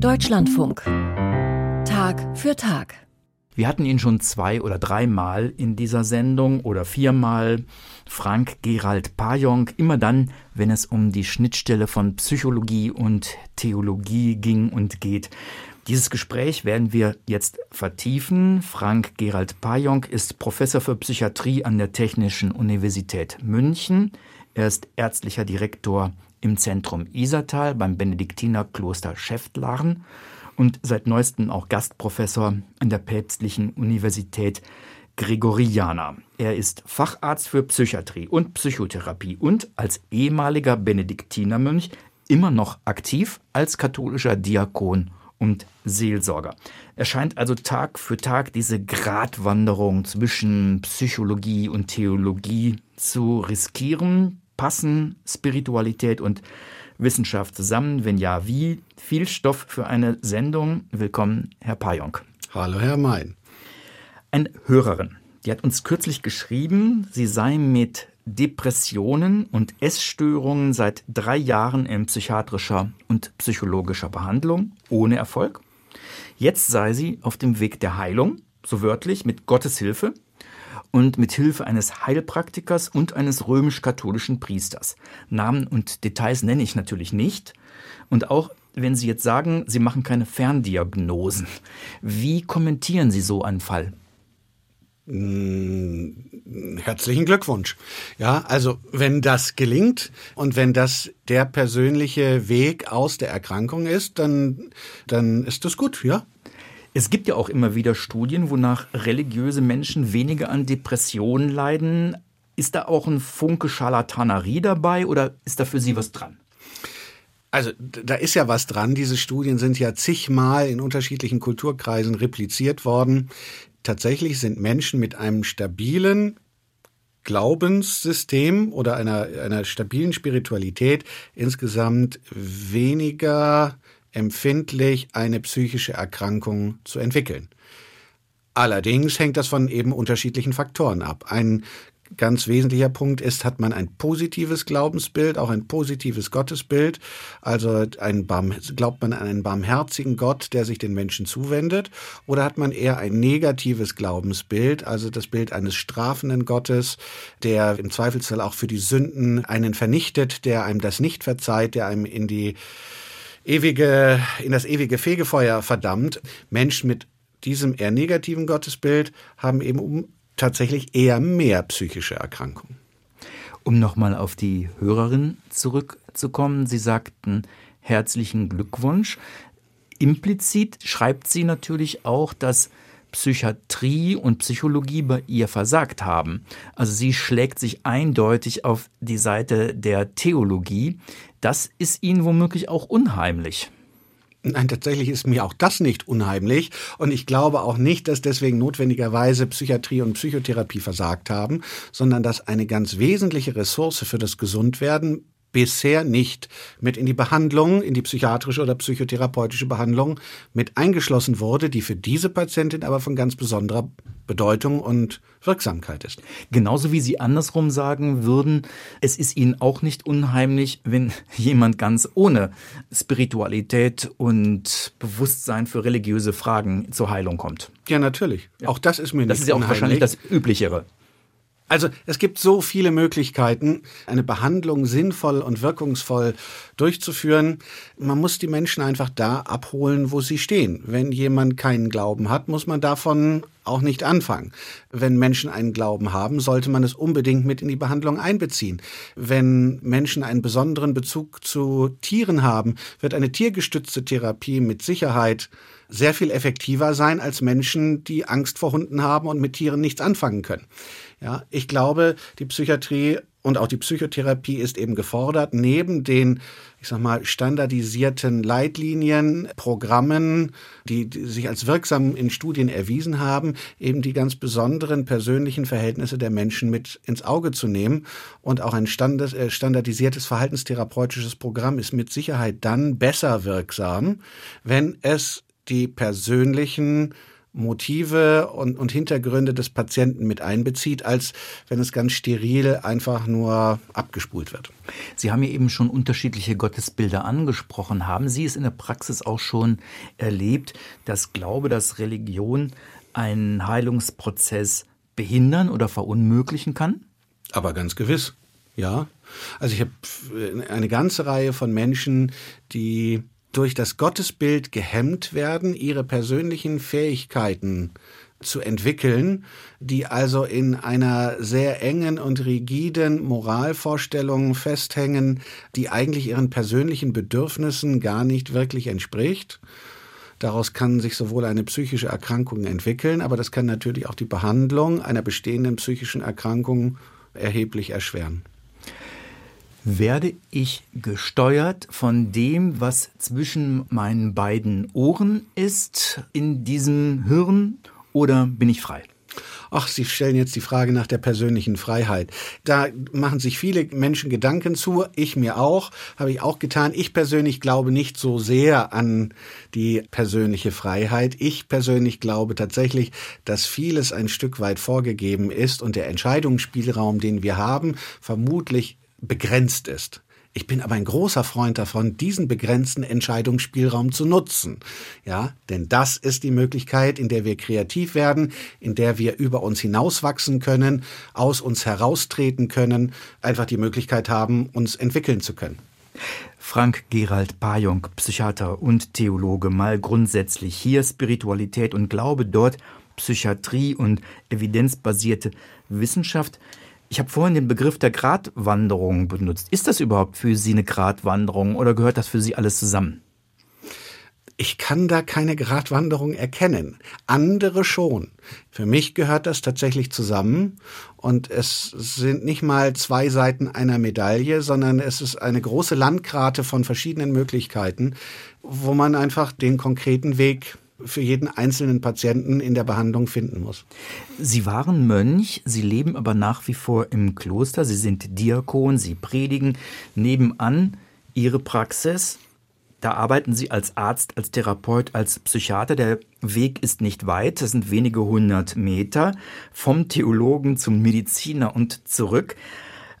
Deutschlandfunk. Tag für Tag. Wir hatten ihn schon zwei oder dreimal in dieser Sendung oder viermal. Frank Gerald Pajong, immer dann, wenn es um die Schnittstelle von Psychologie und Theologie ging und geht. Dieses Gespräch werden wir jetzt vertiefen. Frank Gerald Pajong ist Professor für Psychiatrie an der Technischen Universität München. Er ist ärztlicher Direktor im Zentrum Isertal beim Benediktinerkloster Schäftlarn und seit neuestem auch Gastprofessor an der Päpstlichen Universität Gregoriana. Er ist Facharzt für Psychiatrie und Psychotherapie und als ehemaliger Benediktinermönch immer noch aktiv als katholischer Diakon und Seelsorger. Er scheint also Tag für Tag diese Gratwanderung zwischen Psychologie und Theologie zu riskieren, Passen Spiritualität und Wissenschaft zusammen? Wenn ja, wie? Viel Stoff für eine Sendung. Willkommen, Herr Pajong. Hallo, Herr Mein. Eine Hörerin, die hat uns kürzlich geschrieben, sie sei mit Depressionen und Essstörungen seit drei Jahren in psychiatrischer und psychologischer Behandlung, ohne Erfolg. Jetzt sei sie auf dem Weg der Heilung, so wörtlich, mit Gottes Hilfe, und mit Hilfe eines Heilpraktikers und eines römisch-katholischen Priesters. Namen und Details nenne ich natürlich nicht. Und auch wenn Sie jetzt sagen, Sie machen keine Ferndiagnosen, wie kommentieren Sie so einen Fall? Hm, herzlichen Glückwunsch. Ja, also wenn das gelingt und wenn das der persönliche Weg aus der Erkrankung ist, dann, dann ist das gut, ja. Es gibt ja auch immer wieder Studien, wonach religiöse Menschen weniger an Depressionen leiden. Ist da auch ein Funke Scharlatanerie dabei oder ist da für Sie was dran? Also da ist ja was dran. Diese Studien sind ja zigmal in unterschiedlichen Kulturkreisen repliziert worden. Tatsächlich sind Menschen mit einem stabilen Glaubenssystem oder einer, einer stabilen Spiritualität insgesamt weniger empfindlich, eine psychische Erkrankung zu entwickeln. Allerdings hängt das von eben unterschiedlichen Faktoren ab. Ein ganz wesentlicher Punkt ist, hat man ein positives Glaubensbild, auch ein positives Gottesbild. Also ein Barm, glaubt man an einen barmherzigen Gott, der sich den Menschen zuwendet, oder hat man eher ein negatives Glaubensbild, also das Bild eines strafenden Gottes, der im Zweifelsfall auch für die Sünden einen vernichtet, der einem das nicht verzeiht, der einem in die ewige, in das ewige Fegefeuer verdammt. Menschen mit diesem eher negativen Gottesbild haben eben um tatsächlich eher mehr psychische Erkrankungen. Um nochmal auf die Hörerin zurückzukommen, Sie sagten herzlichen Glückwunsch. Implizit schreibt sie natürlich auch, dass Psychiatrie und Psychologie bei ihr versagt haben. Also sie schlägt sich eindeutig auf die Seite der Theologie. Das ist ihnen womöglich auch unheimlich. Nein, tatsächlich ist mir auch das nicht unheimlich. Und ich glaube auch nicht, dass deswegen notwendigerweise Psychiatrie und Psychotherapie versagt haben, sondern dass eine ganz wesentliche Ressource für das Gesundwerden bisher nicht mit in die Behandlung, in die psychiatrische oder psychotherapeutische Behandlung mit eingeschlossen wurde, die für diese Patientin aber von ganz besonderer Bedeutung und Wirksamkeit ist. Genauso wie Sie andersrum sagen würden, es ist Ihnen auch nicht unheimlich, wenn jemand ganz ohne Spiritualität und Bewusstsein für religiöse Fragen zur Heilung kommt. Ja, natürlich. Ja. Auch das ist mir das nicht Das ist ja auch wahrscheinlich das Üblichere. Also es gibt so viele Möglichkeiten, eine Behandlung sinnvoll und wirkungsvoll durchzuführen. Man muss die Menschen einfach da abholen, wo sie stehen. Wenn jemand keinen Glauben hat, muss man davon auch nicht anfangen. Wenn Menschen einen Glauben haben, sollte man es unbedingt mit in die Behandlung einbeziehen. Wenn Menschen einen besonderen Bezug zu Tieren haben, wird eine tiergestützte Therapie mit Sicherheit sehr viel effektiver sein als Menschen, die Angst vor Hunden haben und mit Tieren nichts anfangen können. Ja, ich glaube, die Psychiatrie und auch die Psychotherapie ist eben gefordert, neben den, ich sag mal, standardisierten Leitlinien, Programmen, die, die, sich als wirksam in Studien erwiesen haben, eben die ganz besonderen persönlichen Verhältnisse der Menschen mit ins Auge zu nehmen. Und auch ein Standes, äh, standardisiertes verhaltenstherapeutisches Programm ist mit Sicherheit dann besser wirksam, wenn es die persönlichen Motive und, und Hintergründe des Patienten mit einbezieht, als wenn es ganz steril einfach nur abgespult wird. Sie haben ja eben schon unterschiedliche Gottesbilder angesprochen. Haben Sie es in der Praxis auch schon erlebt, dass Glaube, dass Religion einen Heilungsprozess behindern oder verunmöglichen kann? Aber ganz gewiss, ja. Also ich habe eine ganze Reihe von Menschen, die durch das Gottesbild gehemmt werden, ihre persönlichen Fähigkeiten zu entwickeln, die also in einer sehr engen und rigiden Moralvorstellung festhängen, die eigentlich ihren persönlichen Bedürfnissen gar nicht wirklich entspricht. Daraus kann sich sowohl eine psychische Erkrankung entwickeln, aber das kann natürlich auch die Behandlung einer bestehenden psychischen Erkrankung erheblich erschweren werde ich gesteuert von dem, was zwischen meinen beiden Ohren ist in diesem Hirn oder bin ich frei? Ach, Sie stellen jetzt die Frage nach der persönlichen Freiheit. Da machen sich viele Menschen Gedanken zu, ich mir auch, habe ich auch getan. Ich persönlich glaube nicht so sehr an die persönliche Freiheit. Ich persönlich glaube tatsächlich, dass vieles ein Stück weit vorgegeben ist und der Entscheidungsspielraum, den wir haben, vermutlich begrenzt ist. Ich bin aber ein großer Freund davon, diesen begrenzten Entscheidungsspielraum zu nutzen. Ja, denn das ist die Möglichkeit, in der wir kreativ werden, in der wir über uns hinauswachsen können, aus uns heraustreten können, einfach die Möglichkeit haben, uns entwickeln zu können. Frank Gerald Pajong, Psychiater und Theologe, mal grundsätzlich hier Spiritualität und Glaube, dort Psychiatrie und evidenzbasierte Wissenschaft. Ich habe vorhin den Begriff der Gratwanderung benutzt. Ist das überhaupt für Sie eine Gratwanderung oder gehört das für Sie alles zusammen? Ich kann da keine Gratwanderung erkennen. Andere schon. Für mich gehört das tatsächlich zusammen. Und es sind nicht mal zwei Seiten einer Medaille, sondern es ist eine große Landkarte von verschiedenen Möglichkeiten, wo man einfach den konkreten Weg für jeden einzelnen Patienten in der Behandlung finden muss. Sie waren Mönch, Sie leben aber nach wie vor im Kloster, Sie sind Diakon, Sie predigen nebenan Ihre Praxis. Da arbeiten Sie als Arzt, als Therapeut, als Psychiater. Der Weg ist nicht weit, das sind wenige hundert Meter vom Theologen zum Mediziner und zurück.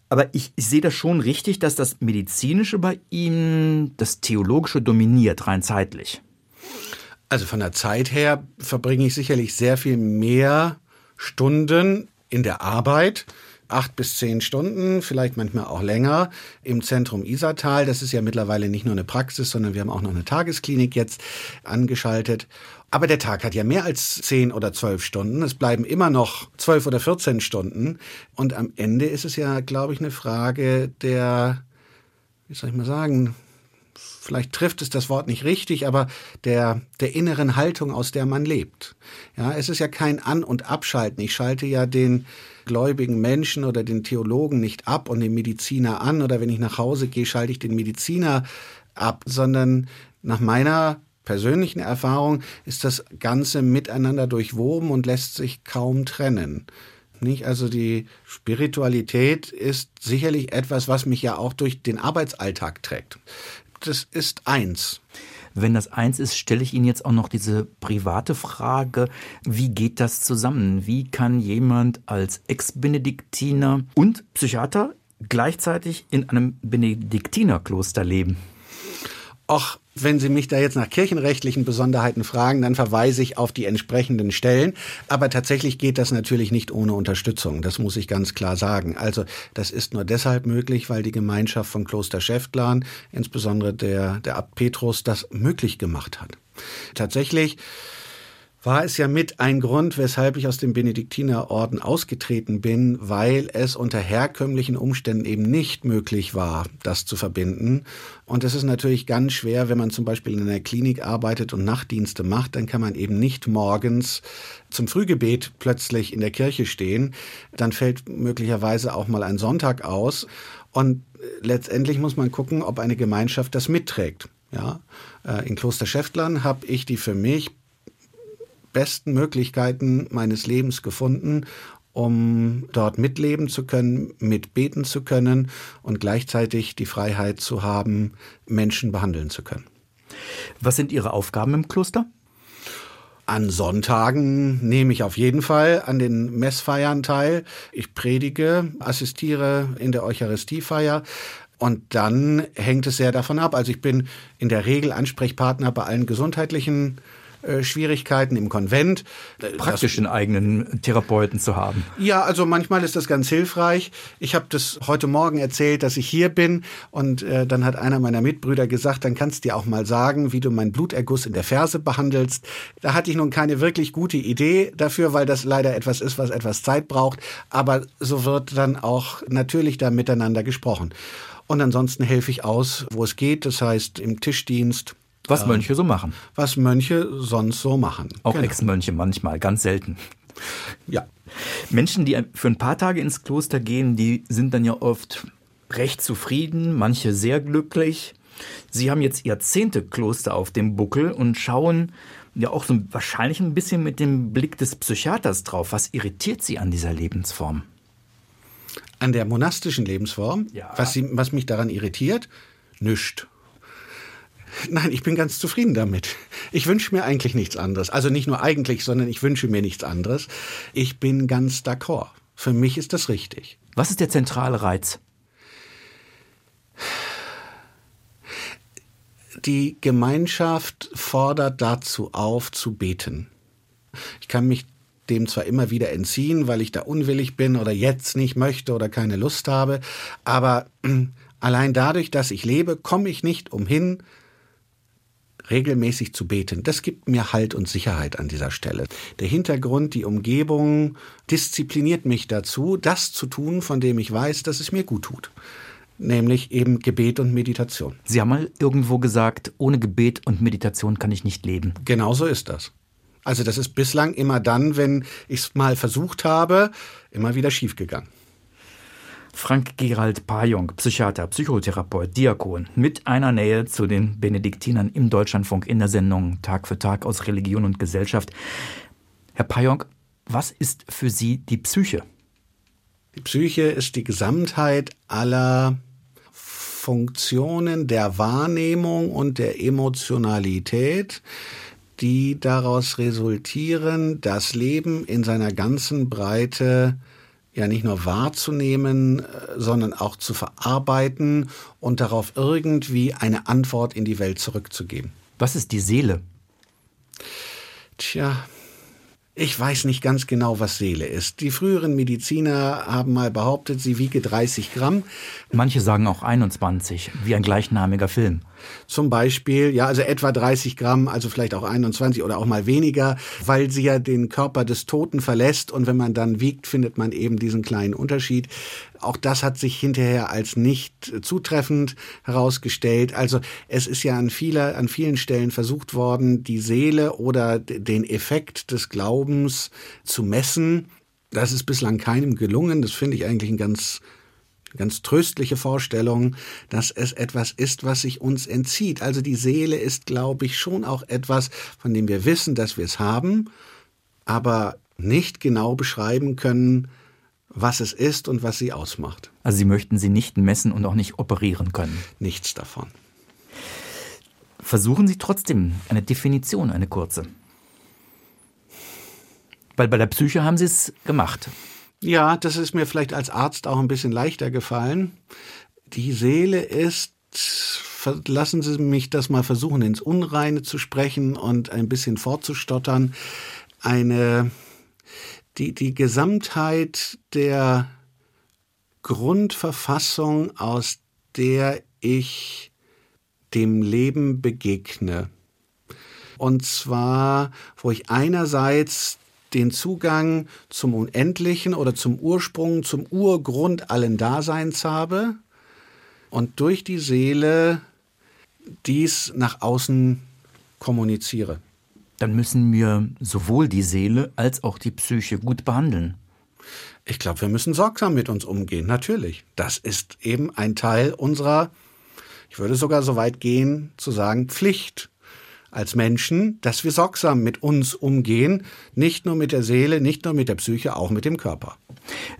Aber ich, ich sehe das schon richtig, dass das Medizinische bei ihm das Theologische dominiert, rein zeitlich. Also von der Zeit her verbringe ich sicherlich sehr viel mehr Stunden in der Arbeit. Acht bis zehn Stunden, vielleicht manchmal auch länger, im Zentrum Isartal. Das ist ja mittlerweile nicht nur eine Praxis, sondern wir haben auch noch eine Tagesklinik jetzt angeschaltet. Aber der Tag hat ja mehr als zehn oder zwölf Stunden. Es bleiben immer noch zwölf oder vierzehn Stunden. Und am Ende ist es ja, glaube ich, eine Frage der, wie soll ich mal sagen, vielleicht trifft es das Wort nicht richtig, aber der, der inneren Haltung, aus der man lebt. Ja, es ist ja kein An- und Abschalten. Ich schalte ja den gläubigen Menschen oder den Theologen nicht ab und den Mediziner an oder wenn ich nach Hause gehe, schalte ich den Mediziner ab, sondern nach meiner persönlichen Erfahrung ist das Ganze miteinander durchwoben und lässt sich kaum trennen. Nicht? Also die Spiritualität ist sicherlich etwas, was mich ja auch durch den Arbeitsalltag trägt das ist eins. Wenn das eins ist, stelle ich Ihnen jetzt auch noch diese private Frage, wie geht das zusammen? Wie kann jemand als Ex-Benediktiner und Psychiater gleichzeitig in einem Benediktinerkloster leben? Ach, wenn Sie mich da jetzt nach kirchenrechtlichen Besonderheiten fragen, dann verweise ich auf die entsprechenden Stellen. Aber tatsächlich geht das natürlich nicht ohne Unterstützung. Das muss ich ganz klar sagen. Also das ist nur deshalb möglich, weil die Gemeinschaft von Kloster Schäftlarn, insbesondere der, der Abt Petrus, das möglich gemacht hat. Tatsächlich war es ja mit ein Grund, weshalb ich aus dem Benediktinerorden ausgetreten bin, weil es unter herkömmlichen Umständen eben nicht möglich war, das zu verbinden. Und es ist natürlich ganz schwer, wenn man zum Beispiel in einer Klinik arbeitet und Nachtdienste macht, dann kann man eben nicht morgens zum Frühgebet plötzlich in der Kirche stehen. Dann fällt möglicherweise auch mal ein Sonntag aus. Und letztendlich muss man gucken, ob eine Gemeinschaft das mitträgt. Ja, äh, in Kloster Schäftlern habe ich die für mich besten Möglichkeiten meines Lebens gefunden, um dort mitleben zu können, mitbeten zu können und gleichzeitig die Freiheit zu haben, Menschen behandeln zu können. Was sind Ihre Aufgaben im Kloster? An Sonntagen nehme ich auf jeden Fall an den Messfeiern teil. Ich predige, assistiere in der Eucharistiefeier. Und dann hängt es sehr davon ab. Also ich bin in der Regel Ansprechpartner bei allen gesundheitlichen Schwierigkeiten im Konvent. Äh, Praktisch einen eigenen Therapeuten zu haben. Ja, also manchmal ist das ganz hilfreich. Ich habe das heute Morgen erzählt, dass ich hier bin und äh, dann hat einer meiner Mitbrüder gesagt, dann kannst du dir auch mal sagen, wie du meinen Bluterguss in der Ferse behandelst. Da hatte ich nun keine wirklich gute Idee dafür, weil das leider etwas ist, was etwas Zeit braucht. Aber so wird dann auch natürlich da miteinander gesprochen. Und ansonsten helfe ich aus, wo es geht. Das heißt, im Tischdienst, was Mönche so machen. Was Mönche sonst so machen. Auch genau. Ex-Mönche manchmal, ganz selten. Ja. Menschen, die für ein paar Tage ins Kloster gehen, die sind dann ja oft recht zufrieden, manche sehr glücklich. Sie haben jetzt Jahrzehnte Kloster auf dem Buckel und schauen ja auch so wahrscheinlich ein bisschen mit dem Blick des Psychiaters drauf. Was irritiert Sie an dieser Lebensform? An der monastischen Lebensform? Ja. Was, sie, was mich daran irritiert? Nüscht. Nein, ich bin ganz zufrieden damit. Ich wünsche mir eigentlich nichts anderes. Also nicht nur eigentlich, sondern ich wünsche mir nichts anderes. Ich bin ganz d'accord. Für mich ist das richtig. Was ist der zentrale Reiz? Die Gemeinschaft fordert dazu auf, zu beten. Ich kann mich dem zwar immer wieder entziehen, weil ich da unwillig bin oder jetzt nicht möchte oder keine Lust habe, aber allein dadurch, dass ich lebe, komme ich nicht umhin, regelmäßig zu beten. Das gibt mir Halt und Sicherheit an dieser Stelle. Der Hintergrund, die Umgebung diszipliniert mich dazu, das zu tun, von dem ich weiß, dass es mir gut tut. Nämlich eben Gebet und Meditation. Sie haben mal irgendwo gesagt, ohne Gebet und Meditation kann ich nicht leben. Genau so ist das. Also das ist bislang immer dann, wenn ich es mal versucht habe, immer wieder schiefgegangen. Frank Gerald Pajong, Psychiater, Psychotherapeut, Diakon, mit einer Nähe zu den Benediktinern im Deutschlandfunk in der Sendung Tag für Tag aus Religion und Gesellschaft. Herr Pajong, was ist für Sie die Psyche? Die Psyche ist die Gesamtheit aller Funktionen der Wahrnehmung und der Emotionalität, die daraus resultieren, das Leben in seiner ganzen Breite ja nicht nur wahrzunehmen, äh, sondern auch zu verarbeiten und darauf irgendwie eine Antwort in die Welt zurückzugeben. Was ist die Seele? Tja, ich weiß nicht ganz genau, was Seele ist. Die früheren Mediziner haben mal behauptet, sie wiege 30 Gramm. Manche sagen auch 21, wie ein gleichnamiger Film. Zum Beispiel, ja, also etwa 30 Gramm, also vielleicht auch 21 oder auch mal weniger, weil sie ja den Körper des Toten verlässt und wenn man dann wiegt, findet man eben diesen kleinen Unterschied. Auch das hat sich hinterher als nicht zutreffend herausgestellt. Also es ist ja an vieler, an vielen Stellen versucht worden, die Seele oder den Effekt des Glaubens zu messen. Das ist bislang keinem gelungen. Das finde ich eigentlich ein ganz ganz tröstliche Vorstellung, dass es etwas ist, was sich uns entzieht. Also die Seele ist, glaube ich, schon auch etwas, von dem wir wissen, dass wir es haben, aber nicht genau beschreiben können, was es ist und was sie ausmacht. Also Sie möchten sie nicht messen und auch nicht operieren können. Nichts davon. Versuchen Sie trotzdem eine Definition, eine kurze. Weil bei der Psyche haben Sie es gemacht. Ja, das ist mir vielleicht als Arzt auch ein bisschen leichter gefallen. Die Seele ist, lassen Sie mich das mal versuchen, ins Unreine zu sprechen und ein bisschen fortzustottern, eine, die, die Gesamtheit der Grundverfassung, aus der ich dem Leben begegne. Und zwar, wo ich einerseits den Zugang zum Unendlichen oder zum Ursprung, zum Urgrund allen Daseins habe und durch die Seele dies nach außen kommuniziere. Dann müssen wir sowohl die Seele als auch die Psyche gut behandeln. Ich glaube, wir müssen sorgsam mit uns umgehen, natürlich. Das ist eben ein Teil unserer, ich würde sogar so weit gehen, zu sagen, Pflicht als Menschen, dass wir sorgsam mit uns umgehen, nicht nur mit der Seele, nicht nur mit der Psyche, auch mit dem Körper.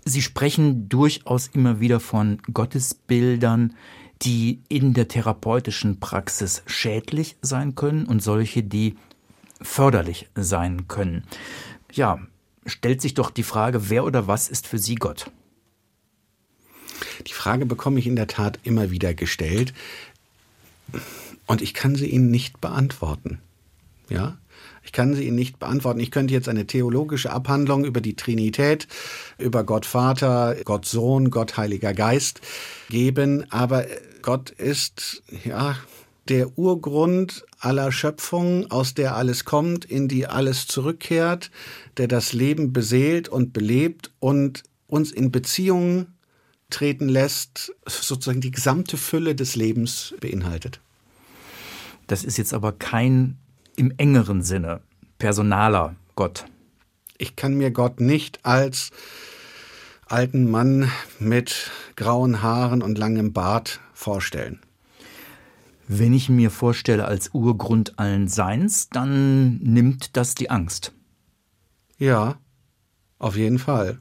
Sie sprechen durchaus immer wieder von Gottesbildern, die in der therapeutischen Praxis schädlich sein können und solche, die förderlich sein können. Ja, stellt sich doch die Frage, wer oder was ist für Sie Gott? Die Frage bekomme ich in der Tat immer wieder gestellt und ich kann sie Ihnen nicht beantworten. Ja? Ich kann sie Ihnen nicht beantworten. Ich könnte jetzt eine theologische Abhandlung über die Trinität, über Gott Vater, Gott Sohn, Gott Heiliger Geist geben, aber Gott ist, ja, der Urgrund aller Schöpfung, aus der alles kommt, in die alles zurückkehrt, der das Leben beseelt und belebt und uns in Beziehungen treten lässt, sozusagen die gesamte Fülle des Lebens beinhaltet. Das ist jetzt aber kein im engeren Sinne personaler Gott. Ich kann mir Gott nicht als alten Mann mit grauen Haaren und langem Bart vorstellen. Wenn ich mir vorstelle als Urgrund allen Seins, dann nimmt das die Angst. Ja, auf jeden Fall.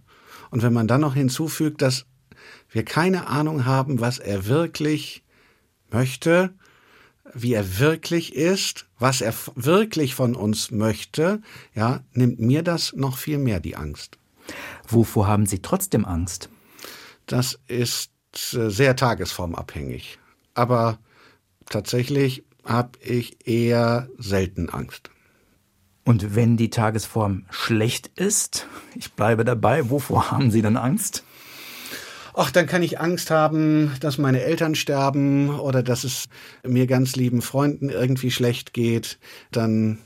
Und wenn man dann noch hinzufügt, dass wir keine Ahnung haben, was er wirklich möchte, wie er wirklich ist, was er wirklich von uns möchte, ja, nimmt mir das noch viel mehr die Angst. Wovor haben Sie trotzdem Angst? Das ist äh, sehr tagesformabhängig. Aber tatsächlich habe ich eher selten Angst. Und wenn die Tagesform schlecht ist, ich bleibe dabei, wovor haben Sie dann Angst? Ach, dann kann ich Angst haben, dass meine Eltern sterben oder dass es mir ganz lieben Freunden irgendwie schlecht geht. Dann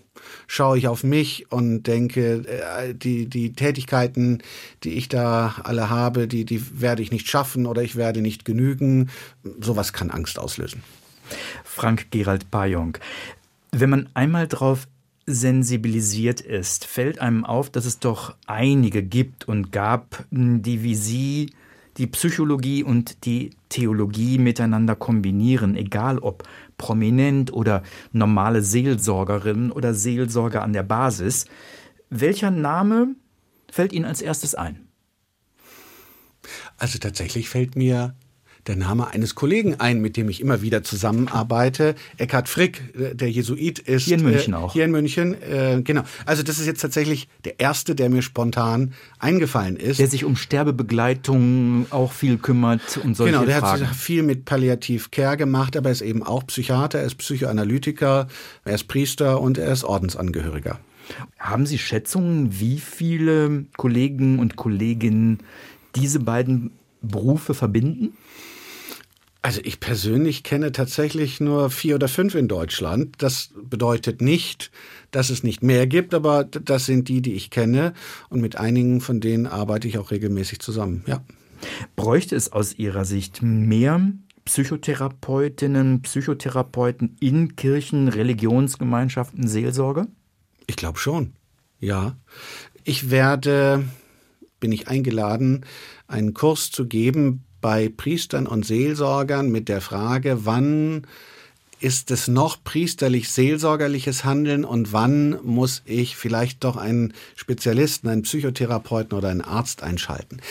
schaue ich auf mich und denke, äh, die, die Tätigkeiten, die ich da alle habe, die, die werde ich nicht schaffen oder ich werde nicht genügen. Sowas kann Angst auslösen. Frank Gerald Pajong. Wenn man einmal drauf sensibilisiert ist, fällt einem auf, dass es doch einige gibt und gab, die wie Sie die Psychologie und die Theologie miteinander kombinieren, egal ob prominent oder normale Seelsorgerin oder Seelsorger an der Basis. Welcher Name fällt Ihnen als erstes ein? Also tatsächlich fällt mir der Name eines Kollegen ein, mit dem ich immer wieder zusammenarbeite. Eckhard Frick, der Jesuit ist. Hier in München äh, auch. Hier in München, äh, genau. Also das ist jetzt tatsächlich der erste, der mir spontan eingefallen ist. Der sich um Sterbebegleitung auch viel kümmert und solche Genau, der Fragen. hat viel mit Palliativ Care gemacht, aber er ist eben auch Psychiater, er ist Psychoanalytiker, er ist Priester und er ist Ordensangehöriger. Haben Sie Schätzungen, wie viele Kollegen und Kolleginnen diese beiden Berufe verbinden? Also ich persönlich kenne tatsächlich nur vier oder fünf in Deutschland. Das bedeutet nicht, dass es nicht mehr gibt, aber das sind die, die ich kenne. Und mit einigen von denen arbeite ich auch regelmäßig zusammen. Ja. Bräuchte es aus Ihrer Sicht mehr Psychotherapeutinnen, Psychotherapeuten in Kirchen, Religionsgemeinschaften, Seelsorge? Ich glaube schon. Ja. Ich werde, bin ich eingeladen, einen Kurs zu geben bei Priestern und Seelsorgern mit der Frage, wann ist es noch priesterlich-seelsorgerliches Handeln und wann muss ich vielleicht doch einen Spezialisten, einen Psychotherapeuten oder einen Arzt einschalten?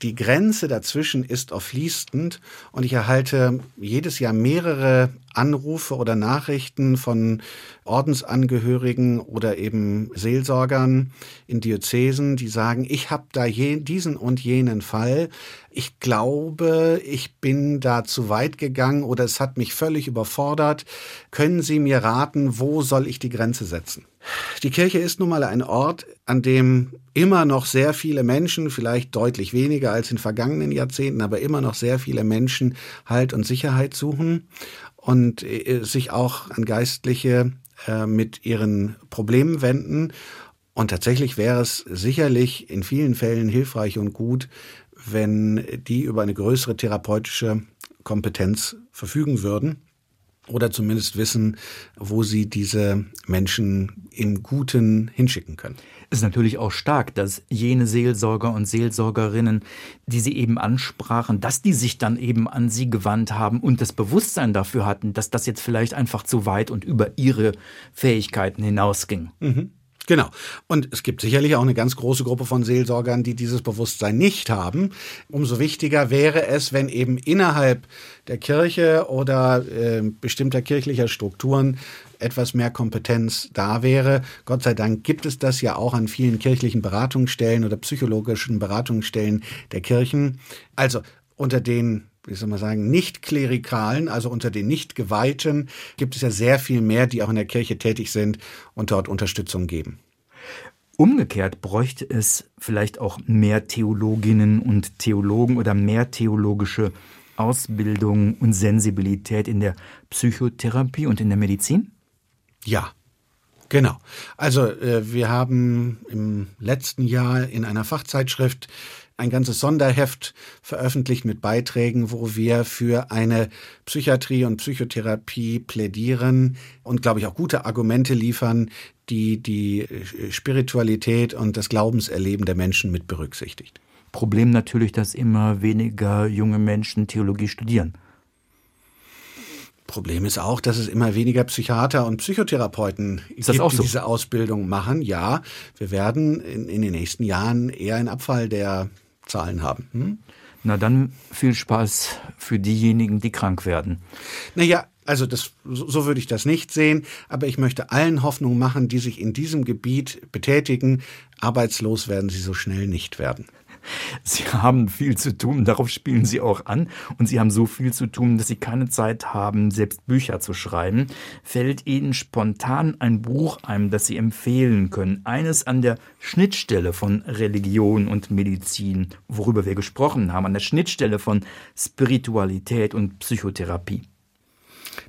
Die Grenze dazwischen ist oft fließend und ich erhalte jedes Jahr mehrere Anrufe oder Nachrichten von Ordensangehörigen oder eben Seelsorgern in Diözesen, die sagen, ich habe da je, diesen und jenen Fall. Ich glaube, ich bin da zu weit gegangen oder es hat mich völlig überfordert. Können Sie mir raten, wo soll ich die Grenze setzen? Die Kirche ist nun mal ein Ort, an dem immer noch sehr viele Menschen, vielleicht deutlich weniger als in vergangenen Jahrzehnten, aber immer noch sehr viele Menschen Halt und Sicherheit suchen und äh, sich auch an Geistliche äh, mit ihren Problemen wenden. Und tatsächlich wäre es sicherlich in vielen Fällen hilfreich und gut, wenn die über eine größere therapeutische Kompetenz verfügen würden oder zumindest wissen, wo sie diese Menschen im Guten hinschicken können. Es ist natürlich auch stark, dass jene Seelsorger und Seelsorgerinnen, die Sie eben ansprachen, dass die sich dann eben an Sie gewandt haben und das Bewusstsein dafür hatten, dass das jetzt vielleicht einfach zu weit und über ihre Fähigkeiten hinausging. Mhm. Genau. Und es gibt sicherlich auch eine ganz große Gruppe von Seelsorgern, die dieses Bewusstsein nicht haben. Umso wichtiger wäre es, wenn eben innerhalb der Kirche oder äh, bestimmter kirchlicher Strukturen etwas mehr Kompetenz da wäre. Gott sei Dank gibt es das ja auch an vielen kirchlichen Beratungsstellen oder psychologischen Beratungsstellen der Kirchen. Also unter den wie soll man sagen, nicht-klerikalen, also unter den Nicht-Geweihten, gibt es ja sehr viel mehr, die auch in der Kirche tätig sind und dort Unterstützung geben. Umgekehrt bräuchte es vielleicht auch mehr Theologinnen und Theologen oder mehr theologische Ausbildung und Sensibilität in der Psychotherapie und in der Medizin? Ja, Genau. Also äh, wir haben im letzten Jahr in einer Fachzeitschrift ein ganzes Sonderheft veröffentlicht mit Beiträgen, wo wir für eine Psychiatrie und Psychotherapie plädieren und, glaube ich, auch gute Argumente liefern, die die Spiritualität und das Glaubenserleben der Menschen mit berücksichtigt. Problem natürlich, dass immer weniger junge Menschen Theologie studieren. Problem ist auch, dass es immer weniger Psychiater und Psychotherapeuten gibt, die so? diese Ausbildung machen. Ja, wir werden in, in, den nächsten Jahren eher einen Abfall der Zahlen haben. Hm? Na dann viel Spaß für diejenigen, die krank werden. Naja, also das, so würde ich das nicht sehen, aber ich möchte allen Hoffnung machen, die sich in diesem Gebiet betätigen. Arbeitslos werden sie so schnell nicht werden. Sie haben viel zu tun, darauf spielen Sie auch an. Und Sie haben so viel zu tun, dass Sie keine Zeit haben, selbst Bücher zu schreiben. Fällt Ihnen spontan ein Buch ein, das Sie empfehlen können? Eines an der Schnittstelle von Religion und Medizin, worüber wir gesprochen haben, an der Schnittstelle von Spiritualität und Psychotherapie.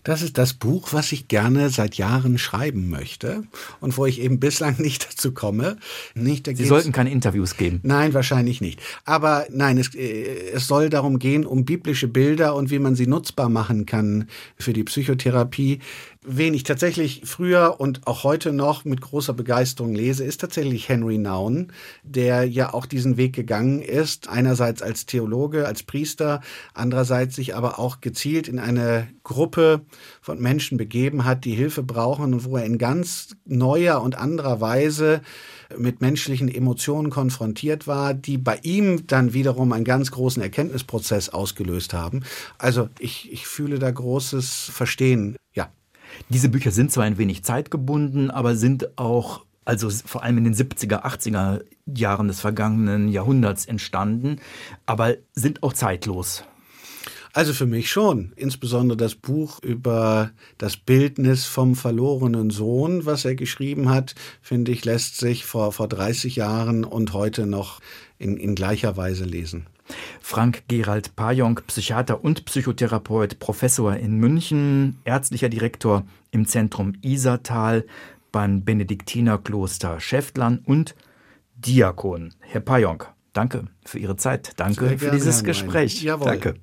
Das ist das Buch, was ich gerne seit Jahren schreiben möchte und wo ich eben bislang nicht dazu komme. Nicht, Sie sollten keine Interviews geben. Nein, wahrscheinlich nicht. Aber nein, es, äh, es soll darum gehen, um biblische Bilder und wie man sie nutzbar machen kann für die Psychotherapie. Wen ich tatsächlich früher und auch heute noch mit großer Begeisterung lese, ist tatsächlich Henry Nouwen, der ja auch diesen Weg gegangen ist, einerseits als Theologe, als Priester, andererseits sich aber auch gezielt in eine Gruppe von Menschen begeben hat, die Hilfe brauchen und wo er in ganz neuer und anderer Weise mit menschlichen Emotionen konfrontiert war, die bei ihm dann wiederum einen ganz großen Erkenntnisprozess ausgelöst haben. Also ich, ich fühle da großes Verstehen. Ja. Diese Bücher sind zwar ein wenig zeitgebunden, aber sind auch also vor allem in den 70er, 80er Jahren des vergangenen Jahrhunderts entstanden, aber sind auch zeitlos. Also für mich schon. Insbesondere das Buch über das Bildnis vom verlorenen Sohn, was er geschrieben hat, finde ich, lässt sich vor, vor 30 Jahren und heute noch in, in gleicher Weise lesen. Frank Gerald Pajong, Psychiater und Psychotherapeut, Professor in München, ärztlicher Direktor im Zentrum Isertal beim Benediktinerkloster Schäftlern und Diakon. Herr Pajong, danke für Ihre Zeit. Danke für dieses Gespräch. Jawohl. Danke.